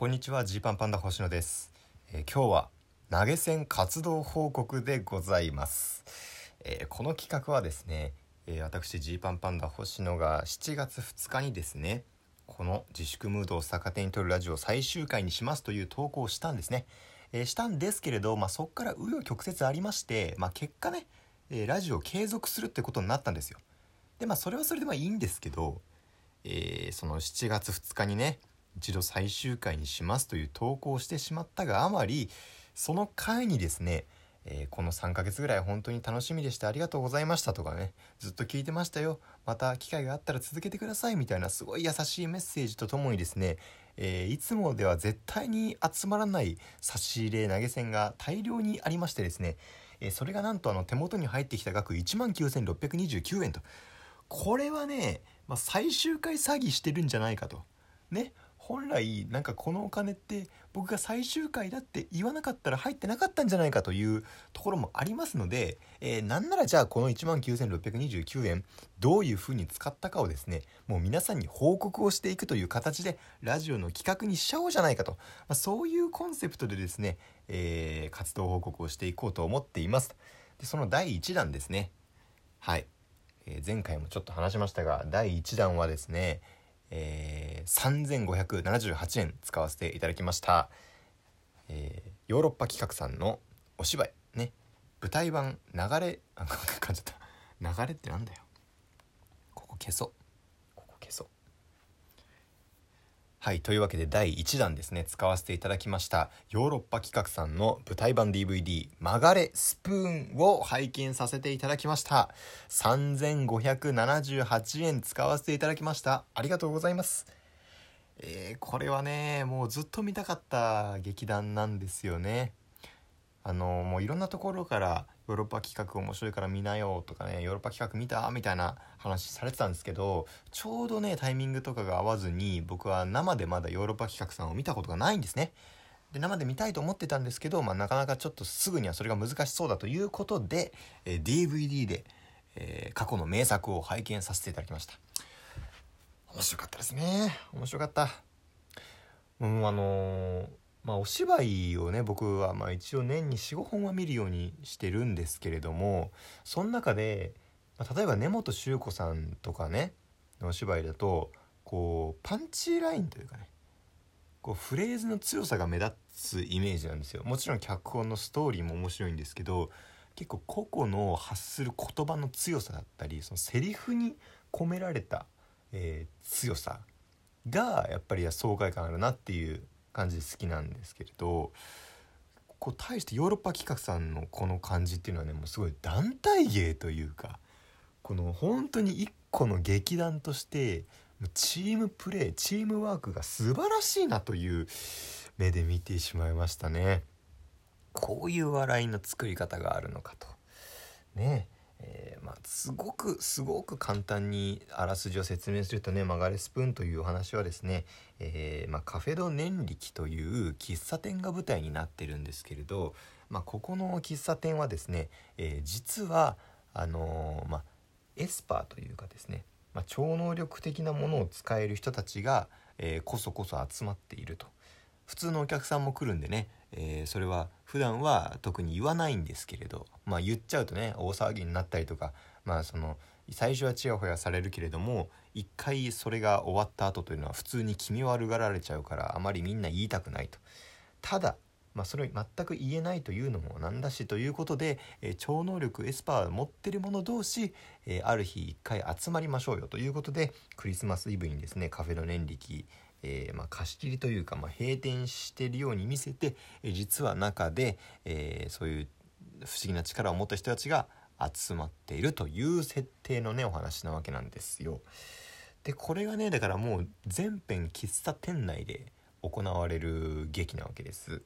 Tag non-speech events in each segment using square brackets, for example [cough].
こんにちはジーパンパンダ星野です、えー、今日は投げ銭活動報告でございます、えー、この企画はですね、えー、私ジーパンパンダ星野が7月2日にですねこの自粛ムードを逆手に取るラジオ最終回にしますという投稿をしたんですね、えしたんですけれど、まあ、そこから紆余曲折ありまして、まあ、結果ね、えラジオを継続するってことになったんですよ。でまあそれはそれでまあいいんですけど、えその7月2日にね一度最終回にしますという投稿をしてしまったがあまりその回にですね、えー、この3ヶ月ぐらい本当に楽しみでしたありがとうございましたとかねずっと聞いてましたよ。また機会があったら続けてくださいみたいなすごい優しいメッセージとともにですね、えー、いつもでは絶対に集まらない差し入れ投げ銭が大量にありましてですね、えー、それがなんとあの手元に入ってきた額1万9629円と。これはね、まあ、最終回詐欺してるんじゃないかと。ね。本来なんかこのお金って僕が最終回だって言わなかったら入ってなかったんじゃないかというところもありますので、えー、なんならじゃあこの19,629円どういうふうに使ったかをですねもう皆さんに報告をしていくという形でラジオの企画にしちゃおうじゃないかと、まあ、そういうコンセプトでですね、えー、活動報告をしていこうと思っています。でその第1弾ですね。はい、えー、前回もちょっと話しましたが第1弾はですねえー、3578円使わせていただきました、えー、ヨーロッパ企画さんのお芝居。ね。舞台版流れ [laughs] あ感じた。流れってなんだよ。ここ消そう。はいというわけで第1弾ですね。使わせていただきましたヨーロッパ企画さんの舞台版 DVD「曲がれスプーン」を拝見させていただきました。3578円使わせていただきました。ありがとうございます。えー、これはねもうずっと見たかった劇団なんですよね。あのもういろんなところからヨーロッパ企画面白いから見なよとかねヨーロッパ企画見たみたいな話されてたんですけどちょうどねタイミングとかが合わずに僕は生でまだヨーロッパ企画さんを見たことがないんですね。で生で見たいと思ってたんですけど、まあ、なかなかちょっとすぐにはそれが難しそうだということで、えー、DVD で、えー、過去の名作を拝見させていただきました。面白かったですね。面白かった。うんあのーまあ、お芝居をね僕はまあ一応年に45本は見るようにしてるんですけれどもその中で、まあ、例えば根本周子さんとかねお芝居だとこうパンチラインというかねこうフレーズの強さが目立つイメージなんですよ。もちろん脚本のストーリーも面白いんですけど結構個々の発する言葉の強さだったりそのセリフに込められた、えー、強さがやっぱり爽快感あるなっていう感じで好きなんですけれどこう対してヨーロッパ企画さんのこの感じっていうのはねもうすごい団体芸というかこの本当に一個の劇団としてチームプレーチームワークが素晴らしいなという目で見てしまいましたね。こういう笑いの作り方があるのかと。ねえー、すごくすごく簡単にあらすじを説明するとね曲がれスプーンというお話はですね、えー、まあ、カフェド年力という喫茶店が舞台になってるんですけれど、まあ、ここの喫茶店はですね、えー、実はあのまエスパーというかですね、ま超能力的なものを使える人たちが、えこそこそ集まっていると。普通のお客さんも来るんでね、えー、それは普段は特に言わないんですけれどまあ言っちゃうとね大騒ぎになったりとかまあその最初はちやほやされるけれども一回それが終わった後というのは普通に気味悪がられちゃうからあまりみんな言いたくないと。ただまあ、それを全く言えないというのもなんだしということで、えー、超能力エスパーを持ってる者同士、えー、ある日一回集まりましょうよということでクリスマスイブにですねカフェの年力えー、まあ、貸し切りというか、まあ、閉店してるように見せて、え実は中で、えー、そういう不思議な力を持った人たちが集まっているという設定のねお話なわけなんですよ。でこれがねだからもう全編喫茶店内で行われる劇なわけです。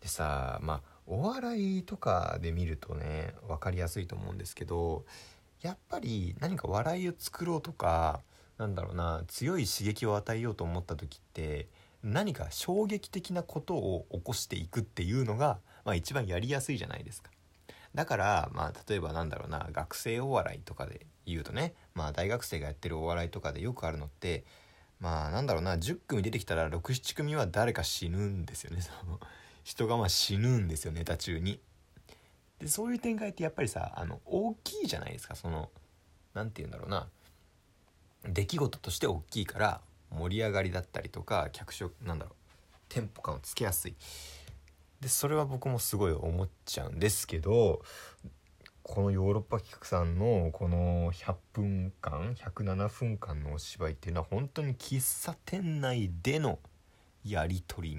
でさまあお笑いとかで見るとね分かりやすいと思うんですけどやっぱり何か笑いを作ろうとかなんだろうな強い刺激を与えようと思った時って何か衝撃的なことを起こしていくっていうのが、まあ、一番やりやすいじゃないですか。だからまあ例えばなんだろうな学生お笑いとかで言うとねまあ大学生がやってるお笑いとかでよくあるのってまあなんだろうな10組出てきたら67組は誰か死ぬんですよね。その人がまあ死ぬんですよネタ中に。でそういう展開ってやっぱりさあの大きいじゃないですか。その何て言うんだろうな。出来事として大きいから盛り上がりだったりとか脚色なんだろうテンポ感をつけやすい。でそれは僕もすごい思っちゃうんですけどこのヨーロッパ企画さんのこの100分間107分間のお芝居っていうのは本当に喫茶店内でのやり取り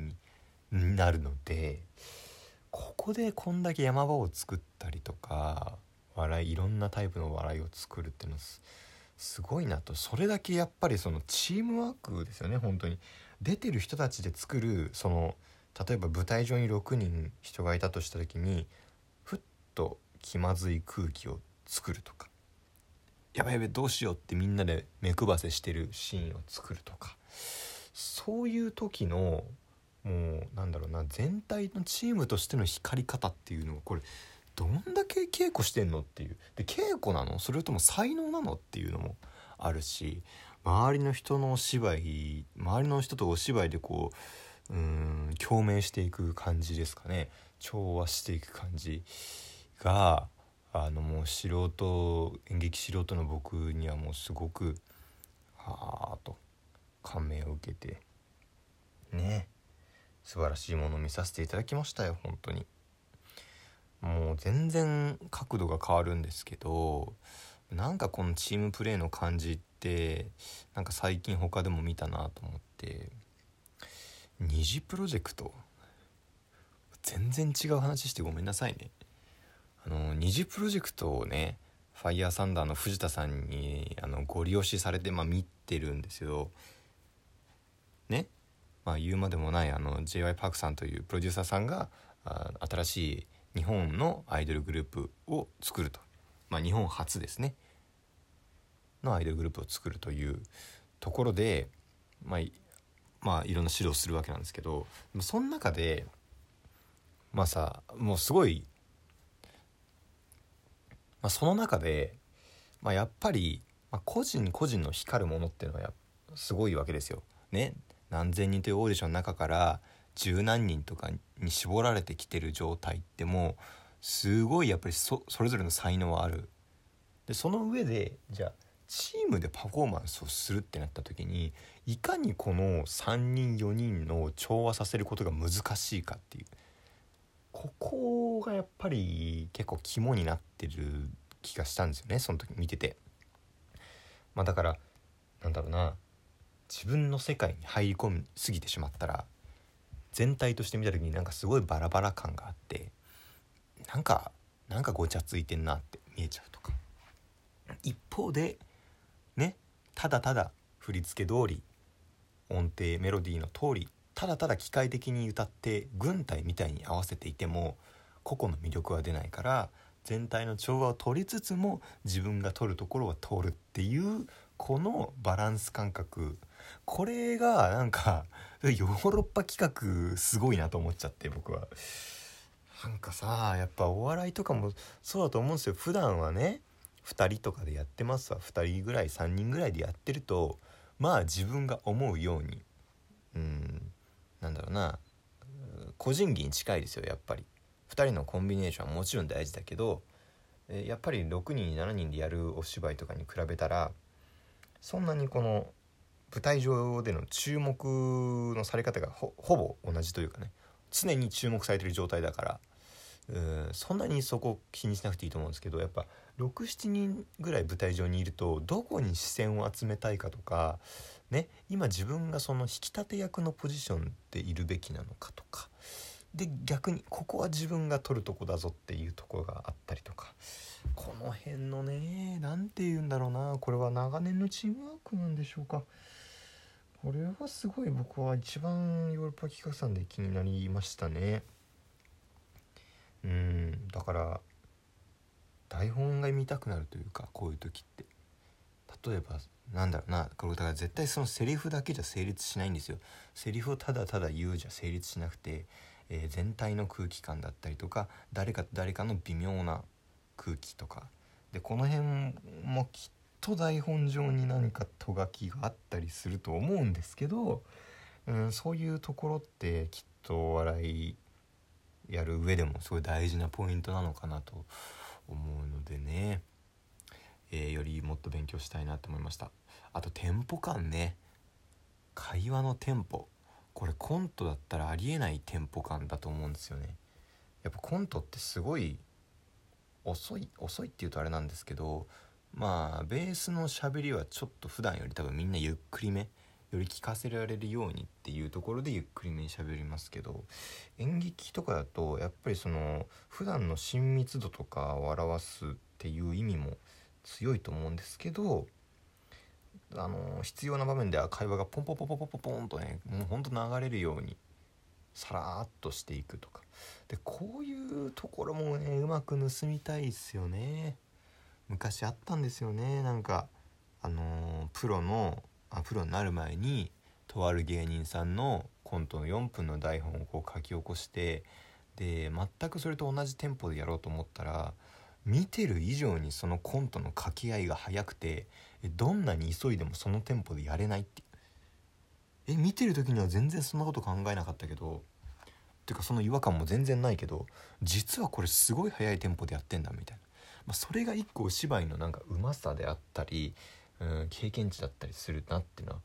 になるのでここでこんだけ山場を作ったりとか笑いいろんなタイプの笑いを作るっていうのはすごいなと。それだけやっぱりそのチームワークですよね本当に。出てる人たちで作るその例えば舞台上に6人人がいたとした時にふっと気まずい空気を作るとかやばいやばいどうしようってみんなで目配せしてるシーンを作るとかそういう時のもうなんだろうな全体のチームとしての光り方っていうのをこれどんだけ稽古してんのっていう。で稽古なの？それとも才能なのっていうのもあるし周りの人のお芝居周りの人とお芝居でこううん共鳴していく感じですかね。調和していく感じがあのもう素人演劇素人の僕にはもうすごくはあと感銘を受けてね。素晴らしいものを見させていただきましたよ本当に。もう全然角度が変わるんですけどなんかこのチームプレーの感じってなんか最近他でも見たなと思って。二次プロジェクト？全然違う話してごめんなさいね。あの二次プロジェクトをねファイヤーサンダーの藤田さんにあのご利用しされて、まあ、見てるんですよ。ね？まあ言うまでもないあの j y パークさんというプロデューサーさんがあ新しい日本のアイドルグループを作ると、まあ、日本初ですね。のアイドルグループを作るというところで、まあ、まあいろんな指導するわけなんですけどその中でまあさもうすごい、まあ、その中で、まあ、やっぱり、まあ、個人個人の光るものっていうのはすごいわけですよ。ね何千人というオーディションの中から十何人とかに絞られてきてる状態ってもうすごいやっぱりそれぞれの才能はあるでその上でじゃあチームでパフォーマンスをするってなった時にいかにこの3人4人の調和させることが難しいかっていうここがやっぱり結構肝になってる気がしたんですよねその時見てて。まあだからなんだろうな自分の世界に入り込みすぎてしまったら全体として見た時になんかすごいバラバラ感があってなんかなんかごちゃついてんなって見えちゃうとか一方でただただ振り付け通り音程メロディーの通りただただ機械的に歌って軍隊みたいに合わせていても個々の魅力は出ないから全体の調和を取りつつも自分が取るところは取るっていうこのバランス感覚これがなんかヨーロッパ企画すごいなと思っちゃって僕は。なんかさやっぱお笑いとかもそうだと思うんですよ普段はね2人とかでやってますわ。2人ぐらい3人ぐらいでやってるとまあ自分が思うようにうんなんだろうな個人技に近いですよやっぱり。2人のコンビネーションはもちろん大事だけどやっぱり6人7人でやるお芝居とかに比べたらそんなにこの舞台上での注目のされ方がほぼ同じというかね。常に注目されてる状態だからうんそんなにそこ気にしなくていいと思うんですけどやっぱ67人ぐらい舞台上にいるとどこに視線を集めたいかとかね今自分がその引き立て役のポジションでいるべきなのかとかで逆にここは自分が取るとこだぞっていうところがあったりとかこの辺のね何て言うんだろうなこれは長年のチームワークなんでしょうか。これはすごい僕は一番ヨーロッパ企画さんで気になりましたねうんだから台本が見たくなるというかこういう時って。例えばなんだろうなこれだから絶対そのセリフだけじゃ成立しないんですよ。セリフをただただ言うじゃ成立しなくて、えー、全体の空気感だったりとか誰かと誰かの微妙な空気とか。でこの辺もきっと台本上に何かとがきがあったりすると思うんですけど、うん、そういうところってきっとお笑いやる上でもすごい大事なポイントなのかなと思うのでね、えー、よりもっと勉強したいなと思いました。あとテンポ感ね。会話のテンポこれコントだったらありえないテンポ感だと思うんですよね。やっぱコントってすごい遅い遅いっていうとあれなんですけどまあベースのしゃべりはちょっと普段より多分みんなゆっくりめ。より聞かせられるようにっていうところでゆっくりめに喋りますけど演劇とかだとやっぱりその普段の親密度とかを表すっていう意味も強いと思うんですけどあの必要な場面では会話がポンポンポンポンポンポンポンとねもうほんと流れるようにさらっとしていくとか。でこういうところもねうまく盗みたいですよね。昔あったんですよね。なんかあの、プロのあプロになる前にとある芸人さんのコントの4分の台本をこう書き起こしてで全くそれと同じテンポでやろうと思ったら見てる以上にそのコントの掛け合いが速くてどんなに急いでもそのテンポでやれないってえ見てる時には全然そんなこと考えなかったけどてかその違和感も全然ないけど実はこれすごい速いテンポでやってんだみたいな、まあ、それが一個お芝居のなんかうまさであったりうん経験値だったりするなっていうのは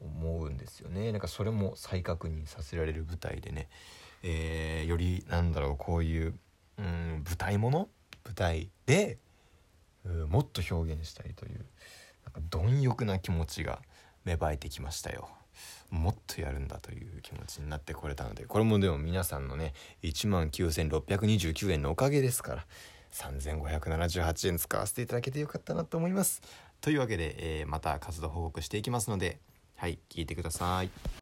思うんですよねなんかそれも再確認させられる舞台でね、えー、よりなんだろうこういううん舞台もの？舞台でうんもっと表現したいというなんか貪欲な気持ちが芽生えてきましたよ。もっとやるんだという気持ちになってこれたのでこれもでも皆さんのね1万9629円のおかげですから3578円使わせていただけてよかったなと思います。というわけで、えー、また活動報告していきますのではい聞いてください。